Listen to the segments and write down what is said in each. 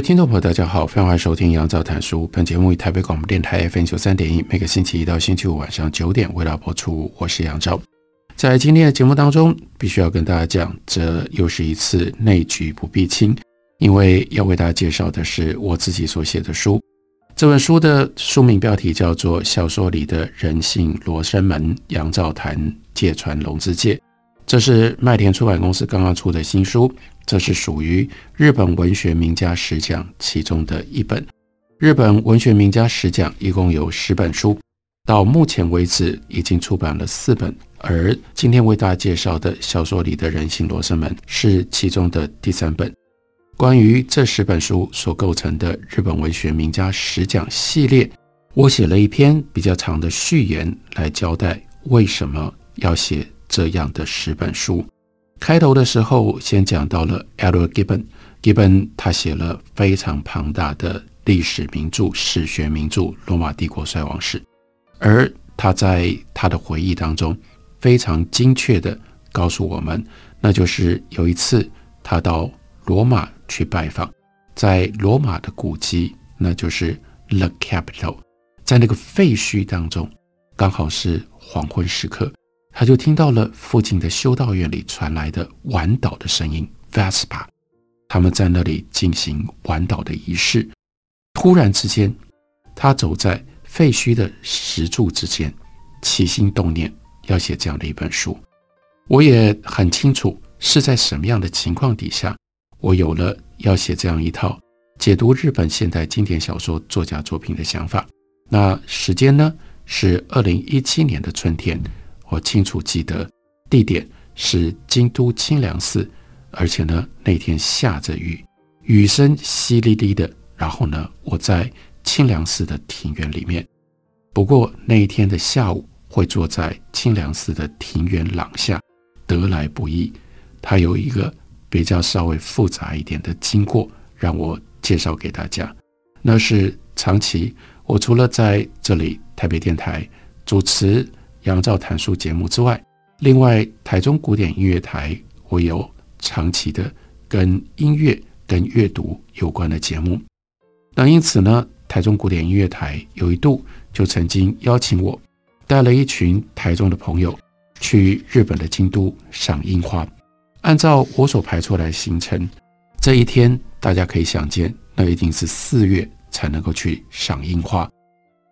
听众朋友，大家好，欢迎收听杨照谈书。本节目以台北广播电台 FM 九三点一，每个星期一到星期五晚上九点为大家播出。我是杨照。在今天的节目当中，必须要跟大家讲，这又是一次内局不避亲，因为要为大家介绍的是我自己所写的书。这本书的书名标题叫做《小说里的人性罗生门》，杨照谈芥川龙之介。这是麦田出版公司刚刚出的新书，这是属于日本文学名家十讲其中的一本。日本文学名家十讲一共有十本书，到目前为止已经出版了四本，而今天为大家介绍的小说里的人性罗生门是其中的第三本。关于这十本书所构成的日本文学名家十讲系列，我写了一篇比较长的序言来交代为什么要写。这样的十本书，开头的时候先讲到了 Edward Gibbon，Gibbon 他写了非常庞大的历史名著、史学名著《罗马帝国衰亡史》，而他在他的回忆当中非常精确地告诉我们，那就是有一次他到罗马去拜访，在罗马的古迹，那就是 The Capitol，在那个废墟当中，刚好是黄昏时刻。他就听到了附近的修道院里传来的晚祷的声音 （Vespa） 他们在那里进行晚祷的仪式。突然之间，他走在废墟的石柱之间，起心动念要写这样的一本书。我也很清楚是在什么样的情况底下，我有了要写这样一套解读日本现代经典小说作家作品的想法。那时间呢，是二零一七年的春天。我清楚记得，地点是京都清凉寺，而且呢，那天下着雨，雨声淅沥沥的。然后呢，我在清凉寺的庭院里面。不过那一天的下午，会坐在清凉寺的庭院廊下，得来不易。它有一个比较稍微复杂一点的经过，让我介绍给大家。那是长期我除了在这里台北电台主持。杨照谈书节目之外，另外台中古典音乐台，我有长期的跟音乐、跟阅读有关的节目。那因此呢，台中古典音乐台有一度就曾经邀请我，带了一群台中的朋友去日本的京都赏樱花。按照我所排出来的行程，这一天大家可以想见，那一定是四月才能够去赏樱花。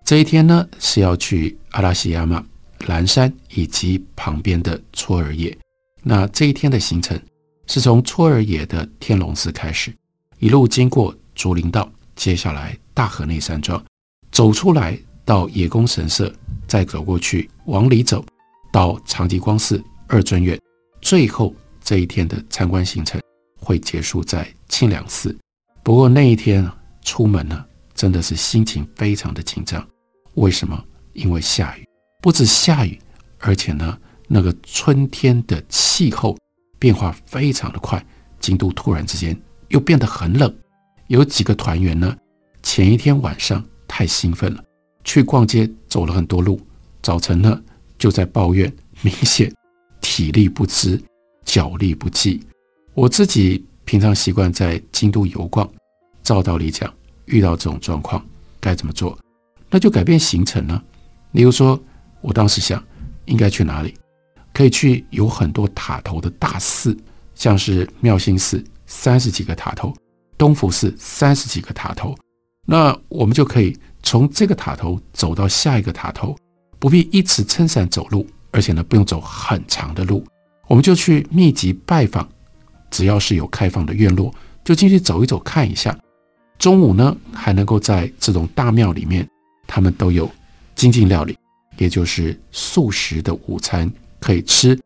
这一天呢，是要去阿拉西亚嘛。岚山以及旁边的嵯峨野，那这一天的行程是从嵯峨野的天龙寺开始，一路经过竹林道，接下来大河内山庄，走出来到野宫神社，再走过去往里走到长吉光寺二尊院，最后这一天的参观行程会结束在清凉寺。不过那一天出门呢，真的是心情非常的紧张，为什么？因为下雨。不止下雨，而且呢，那个春天的气候变化非常的快。京都突然之间又变得很冷，有几个团员呢，前一天晚上太兴奋了，去逛街走了很多路，早晨呢就在抱怨，明显体力不支，脚力不济。我自己平常习惯在京都游逛，照道理讲，遇到这种状况该怎么做？那就改变行程呢，例如说。我当时想，应该去哪里？可以去有很多塔头的大寺，像是妙心寺三十几个塔头，东福寺三十几个塔头。那我们就可以从这个塔头走到下一个塔头，不必一直撑伞走路，而且呢不用走很长的路，我们就去密集拜访。只要是有开放的院落，就进去走一走看一下。中午呢还能够在这种大庙里面，他们都有精进料理。也就是素食的午餐可以吃，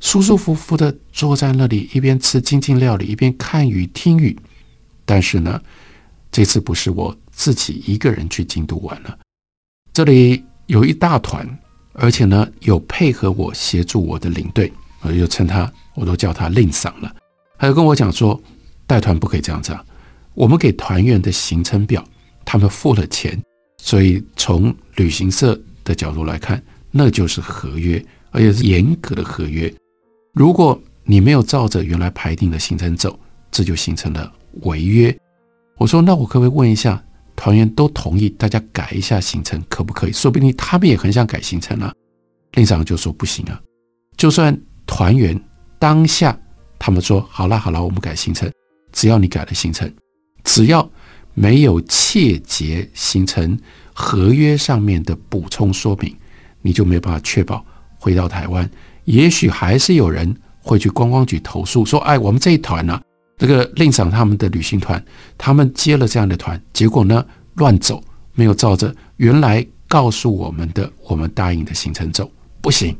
舒舒服服的坐在那里，一边吃精进料理，一边看雨听雨。但是呢，这次不是我自己一个人去京都玩了，这里有一大团，而且呢有配合我协助我的领队，我就称他，我都叫他令桑了。他就跟我讲说，带团不可以这样子啊，我们给团员的行程表，他们付了钱，所以从旅行社的角度来看，那就是合约，而且是严格的合约。如果你没有照着原来排定的行程走，这就形成了违约。我说，那我可不可以问一下，团员都同意，大家改一下行程，可不可以？说不定他们也很想改行程啊。令长就说不行啊，就算团员当下他们说好了好了，我们改行程，只要你改了行程，只要没有切结行程合约上面的补充说明，你就没有办法确保回到台湾。也许还是有人会去观光局投诉，说：“哎，我们这一团呢、啊，这个令赏他们的旅行团，他们接了这样的团，结果呢乱走，没有照着原来告诉我们的、我们答应的行程走，不行，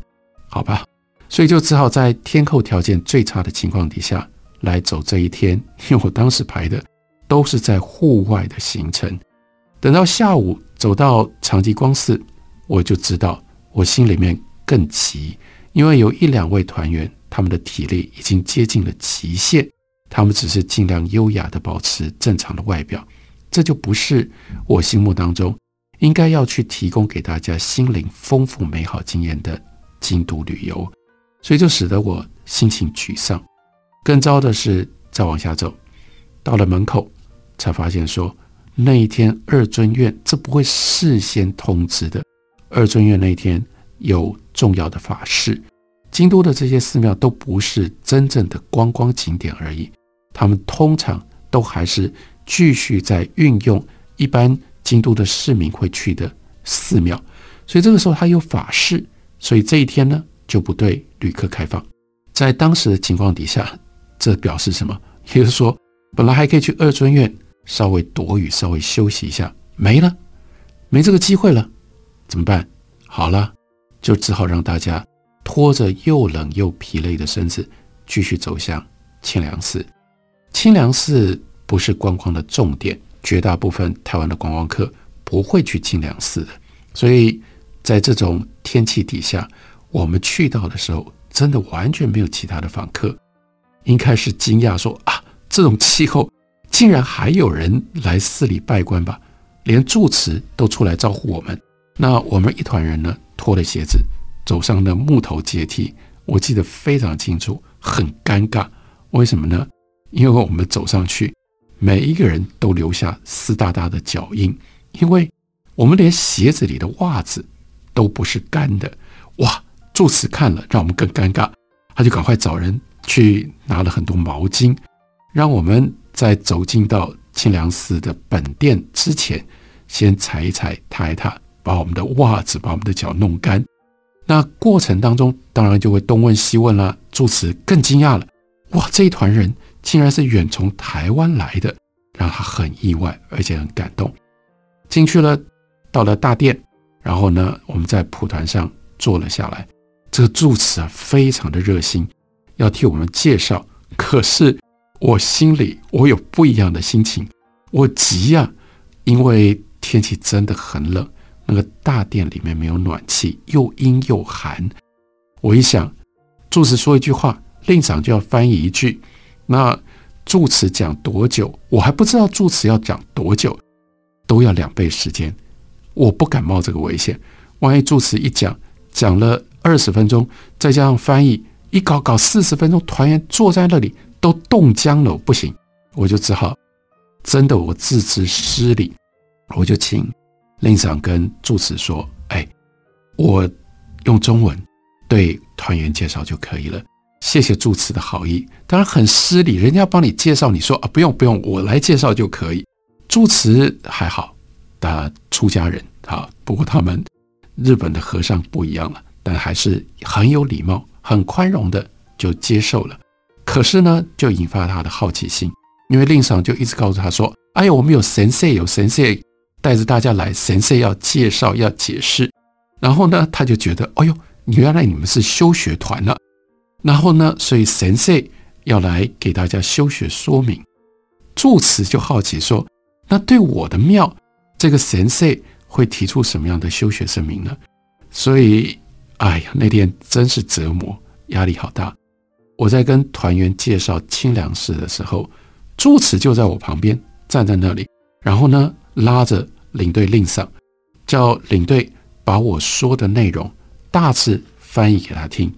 好吧？所以就只好在天候条件最差的情况底下来走这一天，因为我当时排的都是在户外的行程。等到下午走到长吉光寺，我就知道我心里面更急。”因为有一两位团员，他们的体力已经接近了极限，他们只是尽量优雅地保持正常的外表，这就不是我心目当中应该要去提供给大家心灵丰富美好经验的京都旅游，所以就使得我心情沮丧。更糟的是，再往下走，到了门口才发现说，那一天二尊院这不会事先通知的，二尊院那一天有。重要的法事，京都的这些寺庙都不是真正的观光景点而已，他们通常都还是继续在运用一般京都的市民会去的寺庙，所以这个时候他有法事，所以这一天呢就不对旅客开放。在当时的情况底下，这表示什么？也就是说，本来还可以去二尊院稍微躲雨、稍微休息一下，没了，没这个机会了，怎么办？好了。就只好让大家拖着又冷又疲累的身子继续走向清凉寺。清凉寺不是观光的重点，绝大部分台湾的观光客不会去清凉寺的。所以在这种天气底下，我们去到的时候，真的完全没有其他的访客。应该是惊讶说啊，这种气候竟然还有人来寺里拜关吧？连住持都出来招呼我们。那我们一团人呢？脱了鞋子，走上了木头阶梯，我记得非常清楚，很尴尬。为什么呢？因为我们走上去，每一个人都留下湿哒哒的脚印，因为我们连鞋子里的袜子都不是干的。哇！住持看了，让我们更尴尬，他就赶快找人去拿了很多毛巾，让我们在走进到清凉寺的本殿之前，先踩一踩，踏一踏。把我们的袜子，把我们的脚弄干。那过程当中，当然就会东问西问啦。住持更惊讶了，哇，这一团人竟然是远从台湾来的，让他很意外，而且很感动。进去了，到了大殿，然后呢，我们在蒲团上坐了下来。这个住持啊，非常的热心，要替我们介绍。可是我心里我有不一样的心情，我急呀，因为天气真的很冷。那个大殿里面没有暖气，又阴又寒。我一想，住持说一句话，令长就要翻译一句。那住持讲多久，我还不知道。住持要讲多久，都要两倍时间。我不敢冒这个危险。万一住持一讲讲了二十分钟，再加上翻译，一搞搞四十分钟，团员坐在那里都冻僵了，不行。我就只好真的，我自知失礼，我就请。令长跟住持说：“哎，我用中文对团员介绍就可以了。谢谢住持的好意。当然很失礼，人家帮你介绍，你说啊，不用不用，我来介绍就可以。住持还好，他出家人啊，不过他们日本的和尚不一样了，但还是很有礼貌、很宽容的就接受了。可是呢，就引发他的好奇心，因为令长就一直告诉他说：‘哎呀，我们有神社，有神社。’带着大家来，神社要介绍，要解释。然后呢，他就觉得，哎呦，原来你们是修学团呢。然后呢，所以神社要来给大家修学说明。住持就好奇说：“那对我的庙，这个神社会提出什么样的修学声明呢？”所以，哎呀，那天真是折磨，压力好大。我在跟团员介绍清凉寺的时候，住持就在我旁边站在那里，然后呢，拉着领队令上，叫领队把我说的内容大致翻译给他听。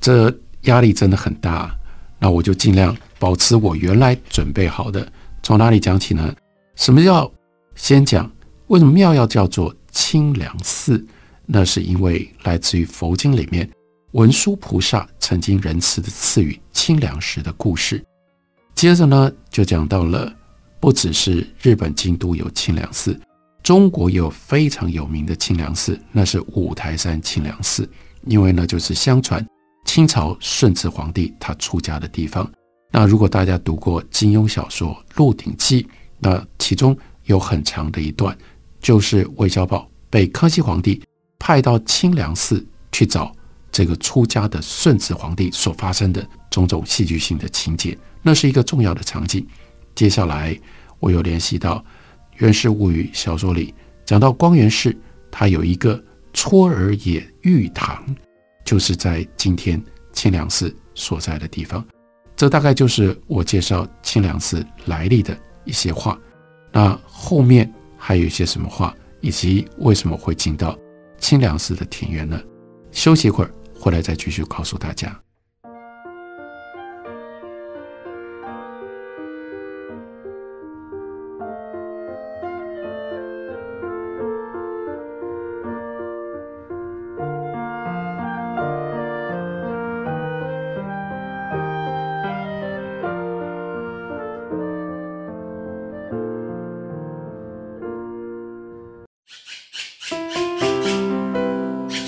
这压力真的很大，那我就尽量保持我原来准备好的。从哪里讲起呢？什么叫先讲？为什么庙要叫做清凉寺？那是因为来自于佛经里面。文殊菩萨曾经仁慈的赐予清凉石的故事，接着呢，就讲到了不只是日本京都有清凉寺，中国也有非常有名的清凉寺，那是五台山清凉寺。因为呢，就是相传清朝顺治皇帝他出家的地方。那如果大家读过金庸小说《鹿鼎记》，那其中有很长的一段，就是韦小宝被康熙皇帝派到清凉寺去找。这个出家的顺治皇帝所发生的种种戏剧性的情节，那是一个重要的场景。接下来，我又联系到《源氏物语》小说里讲到光源氏，他有一个嵯峨野玉堂，就是在今天清凉寺所在的地方。这大概就是我介绍清凉寺来历的一些话。那后面还有一些什么话，以及为什么会进到清凉寺的庭院呢？休息一会儿。回来再继续告诉大家。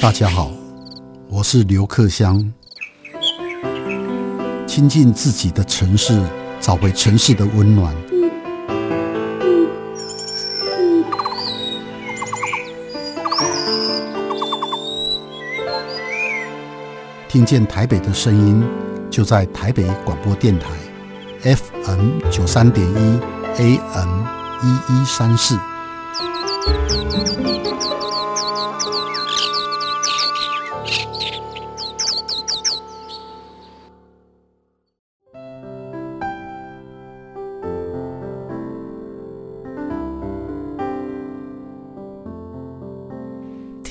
大家好。是刘克襄，亲近自己的城市，找回城市的温暖。听见台北的声音，就在台北广播电台，FM 九三点一，AM 一一三四。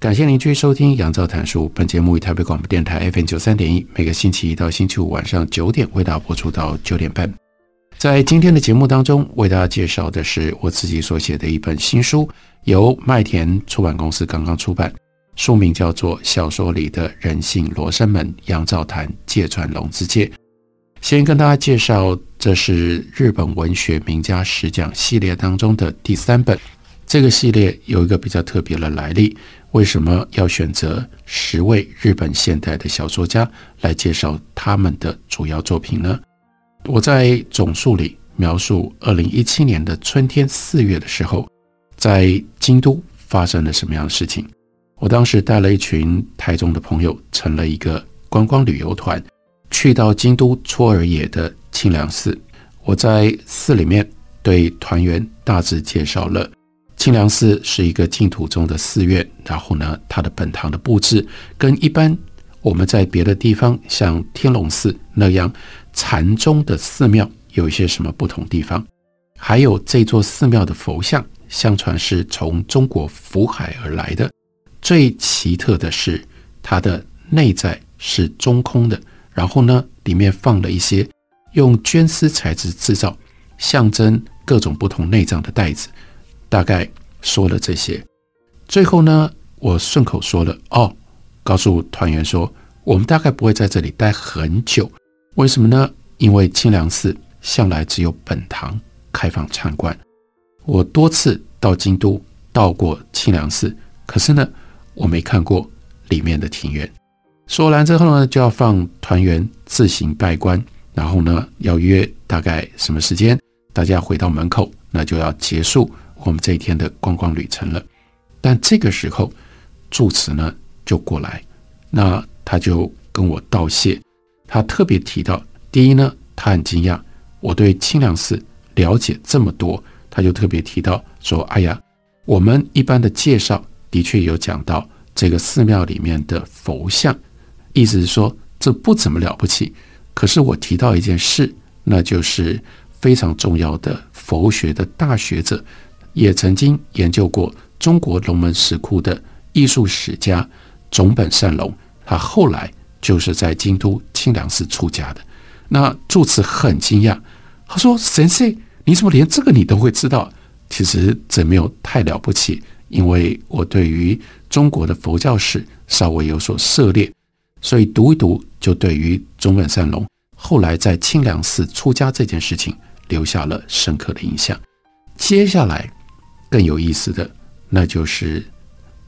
感谢您继续收听《杨照谈书》。本节目以台北广播电台 FM 九三点一，每个星期一到星期五晚上九点为大家播出到九点半。在今天的节目当中，为大家介绍的是我自己所写的一本新书，由麦田出版公司刚刚出版，书名叫做《小说里的人性罗生门：杨照谈芥川龙之介》。先跟大家介绍，这是日本文学名家十讲系列当中的第三本。这个系列有一个比较特别的来历。为什么要选择十位日本现代的小说家来介绍他们的主要作品呢？我在总述里描述，二零一七年的春天四月的时候，在京都发生了什么样的事情。我当时带了一群台中的朋友，成了一个观光旅游团，去到京都嵯峨野的清凉寺。我在寺里面对团员大致介绍了。清凉寺是一个净土宗的寺院，然后呢，它的本堂的布置跟一般我们在别的地方像天龙寺那样禅宗的寺庙有一些什么不同地方？还有这座寺庙的佛像，相传是从中国福海而来的。最奇特的是，它的内在是中空的，然后呢，里面放了一些用绢丝材质制造，象征各种不同内脏的袋子，大概说了这些。最后呢，我顺口说了哦，告诉团员说，我们大概不会在这里待很久。为什么呢？因为清凉寺向来只有本堂开放参观。我多次到京都到过清凉寺，可是呢，我没看过里面的庭院。说完之后呢，就要放团员自行拜关，然后呢，要约大概什么时间，大家回到门口，那就要结束我们这一天的观光旅程了。但这个时候，住持呢就过来，那他就跟我道谢，他特别提到，第一呢，他很惊讶我对清凉寺了解这么多。他就特别提到说：“哎呀，我们一般的介绍的确有讲到这个寺庙里面的佛像，意思是说这不怎么了不起。可是我提到一件事，那就是非常重要的佛学的大学者，也曾经研究过中国龙门石窟的艺术史家总本善隆，他后来就是在京都清凉寺出家的。那住持很惊讶，他说：‘先生。’你怎么连这个你都会知道？其实这没有太了不起，因为我对于中国的佛教史稍微有所涉猎，所以读一读就对于总本善隆后来在清凉寺出家这件事情留下了深刻的印象。接下来更有意思的，那就是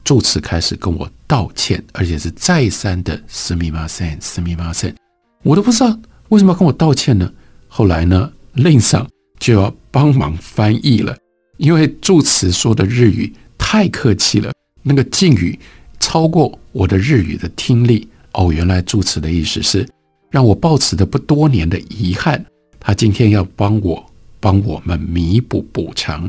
住持开始跟我道歉，而且是再三的“すみません，すみません”，我都不知道为什么要跟我道歉呢？后来呢，令上。就要帮忙翻译了，因为住持说的日语太客气了，那个敬语超过我的日语的听力。哦，原来住持的意思是让我抱持的不多年的遗憾，他今天要帮我帮我们弥补补偿，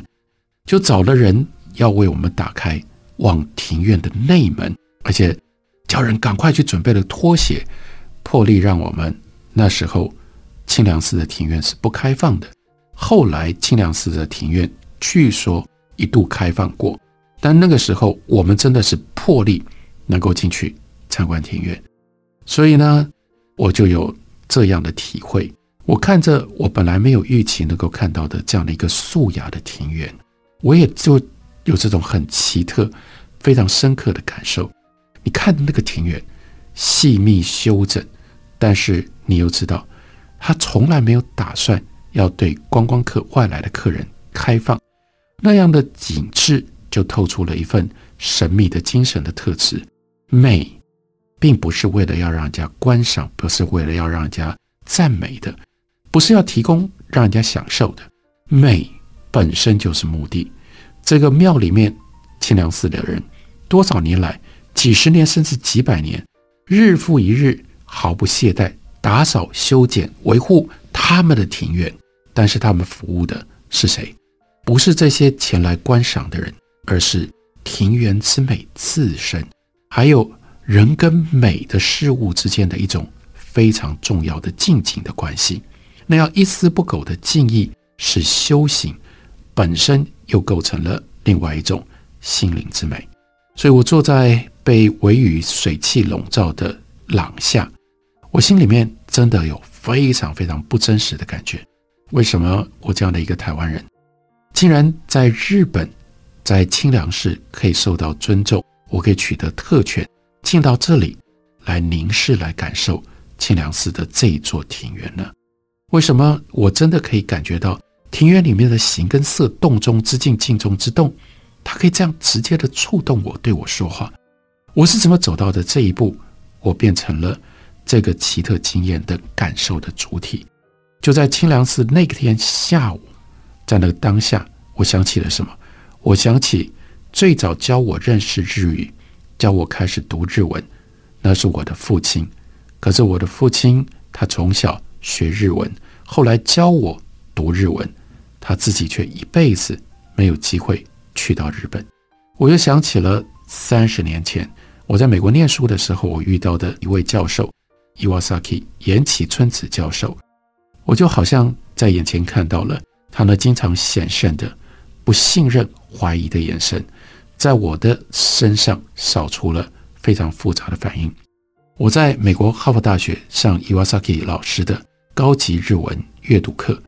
就找了人要为我们打开往庭院的内门，而且叫人赶快去准备了拖鞋，破例让我们那时候清凉寺的庭院是不开放的。后来清凉寺的庭院据说一度开放过，但那个时候我们真的是破例能够进去参观庭院，所以呢，我就有这样的体会。我看着我本来没有预期能够看到的这样的一个素雅的庭院，我也就有这种很奇特、非常深刻的感受。你看那个庭院细密修整，但是你又知道，他从来没有打算。要对观光客、外来的客人开放，那样的景致就透出了一份神秘的精神的特质。美，并不是为了要让人家观赏，不是为了要让人家赞美的，不是要提供让人家享受的。美本身就是目的。这个庙里面，清凉寺的人多少年来，几十年甚至几百年，日复一日，毫不懈怠打扫、修剪、维护他们的庭院。但是他们服务的是谁？不是这些前来观赏的人，而是庭园之美自身，还有人跟美的事物之间的一种非常重要的近景的关系。那样一丝不苟的敬意，是修行本身，又构成了另外一种心灵之美。所以我坐在被微雨水汽笼罩的廊下，我心里面真的有非常非常不真实的感觉。为什么我这样的一个台湾人，竟然在日本，在清凉寺可以受到尊重，我可以取得特权，进到这里来凝视、来感受清凉寺的这一座庭院呢？为什么我真的可以感觉到庭院里面的形跟色，动中之静，静中之动，它可以这样直接的触动我，对我说话？我是怎么走到的这一步？我变成了这个奇特经验的感受的主体。就在清凉寺那天下午，在那个当下，我想起了什么？我想起最早教我认识日语、教我开始读日文，那是我的父亲。可是我的父亲他从小学日文，后来教我读日文，他自己却一辈子没有机会去到日本。我又想起了三十年前我在美国念书的时候，我遇到的一位教授，Iwasaki 岩崎春子教授。我就好像在眼前看到了他那经常显现的不信任、怀疑的眼神，在我的身上扫出了非常复杂的反应。我在美国哈佛大学上伊瓦萨基老师的高级日文阅读课，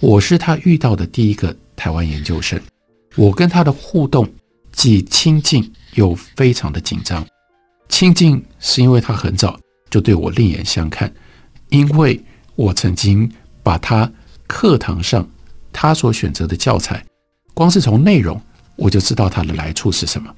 我是他遇到的第一个台湾研究生，我跟他的互动既亲近又非常的紧张。亲近是因为他很早就对我另眼相看，因为我曾经把他课堂上他所选择的教材，光是从内容我就知道他的来处是什么。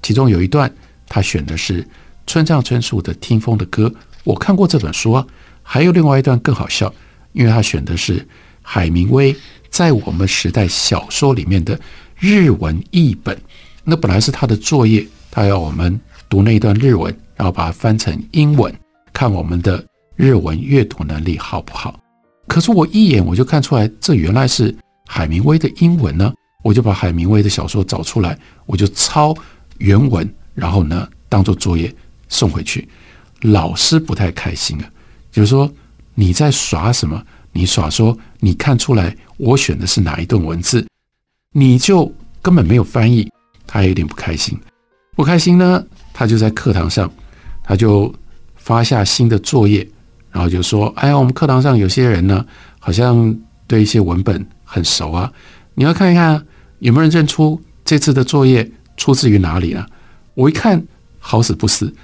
其中有一段他选的是村上春树的《听风的歌》，我看过这本书啊。还有另外一段更好笑，因为他选的是。海明威在我们时代小说里面的日文译本，那本来是他的作业，他要我们读那一段日文，然后把它翻成英文，看我们的日文阅读能力好不好。可是我一眼我就看出来，这原来是海明威的英文呢，我就把海明威的小说找出来，我就抄原文，然后呢当做作业送回去。老师不太开心啊，就是说你在耍什么？你耍说，你看出来我选的是哪一段文字，你就根本没有翻译，他有点不开心。不开心呢，他就在课堂上，他就发下新的作业，然后就说：“哎呀，我们课堂上有些人呢，好像对一些文本很熟啊，你要看一看有没有人认出这次的作业出自于哪里啊？”我一看，好死不死，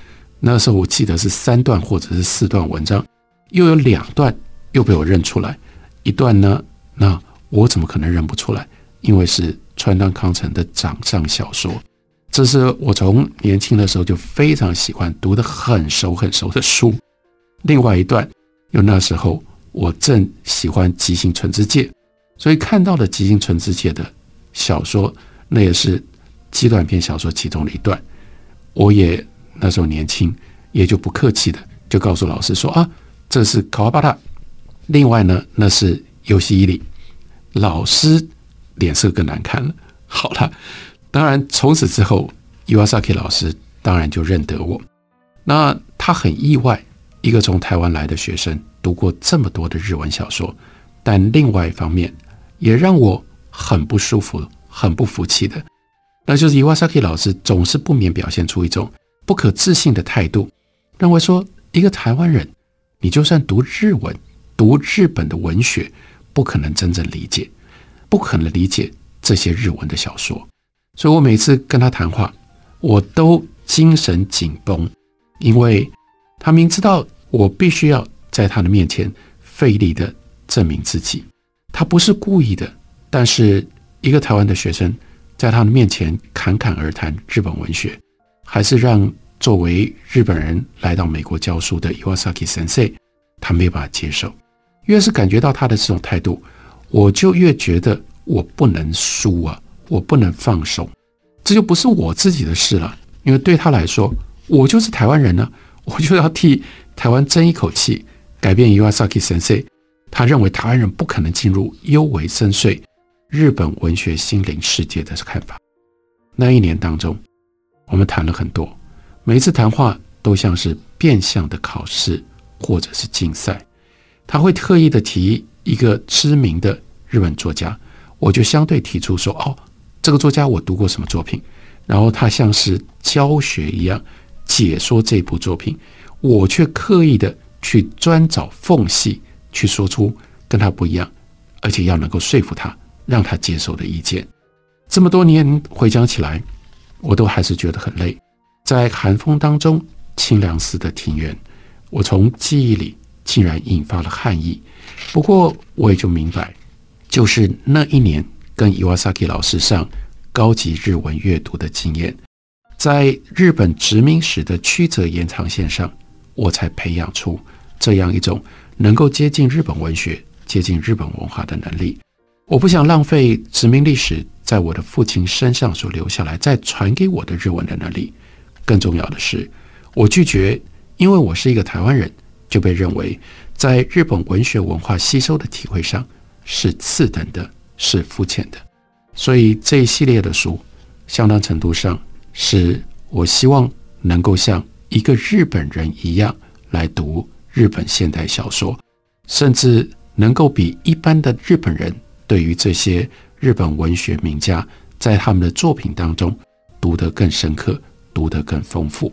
那时候我记得是三段或者是四段文章，又有两段。又被我认出来一段呢？那我怎么可能认不出来？因为是川端康成的掌上小说，这是我从年轻的时候就非常喜欢读得很熟很熟的书。另外一段，又那时候我正喜欢吉行淳之介，所以看到了吉行淳之介的小说，那也是极短篇小说其中的一段。我也那时候年轻，也就不客气的就告诉老师说啊，这是卡瓦巴塔。另外呢，那是尤西伊里，老师脸色更难看了。好了，当然从此之后，Iwasaki 老师当然就认得我。那他很意外，一个从台湾来的学生读过这么多的日文小说，但另外一方面也让我很不舒服、很不服气的，那就是 Iwasaki 老师总是不免表现出一种不可置信的态度，认为说一个台湾人，你就算读日文。读日本的文学，不可能真正理解，不可能理解这些日文的小说，所以我每次跟他谈话，我都精神紧绷，因为他明知道我必须要在他的面前费力的证明自己，他不是故意的，但是一个台湾的学生在他的面前侃侃而谈日本文学，还是让作为日本人来到美国教书的 Iwasaki Sensei，他没有办法接受。越是感觉到他的这种态度，我就越觉得我不能输啊，我不能放手，这就不是我自己的事了。因为对他来说，我就是台湾人呢、我就要替台湾争一口气，改变 Uwasaki Sensei。他认为台湾人不可能进入幽为深邃日本文学心灵世界的看法。那一年当中，我们谈了很多，每一次谈话都像是变相的考试或者是竞赛。他会特意的提一个知名的日本作家，我就相对提出说：“哦，这个作家我读过什么作品。”然后他像是教学一样解说这部作品，我却刻意的去专找缝隙去说出跟他不一样，而且要能够说服他，让他接受的意见。这么多年回想起来，我都还是觉得很累。在寒风当中，清凉寺的庭院，我从记忆里。竟然引发了汗意，不过我也就明白，就是那一年跟伊瓦萨基老师上高级日文阅读的经验，在日本殖民史的曲折延长线上，我才培养出这样一种能够接近日本文学、接近日本文化的能力。我不想浪费殖民历史在我的父亲身上所留下来再传给我的日文的能力。更重要的是，我拒绝，因为我是一个台湾人。就被认为在日本文学文化吸收的体会上是次等的，是肤浅的。所以这一系列的书，相当程度上是我希望能够像一个日本人一样来读日本现代小说，甚至能够比一般的日本人对于这些日本文学名家在他们的作品当中读得更深刻，读得更丰富。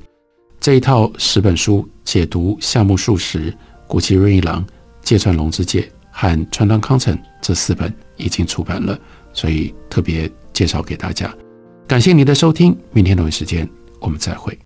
这一套十本书解读夏目漱石、谷崎润一郎、芥川龙之介和川端康成这四本已经出版了，所以特别介绍给大家。感谢您的收听，明天同一时间我们再会。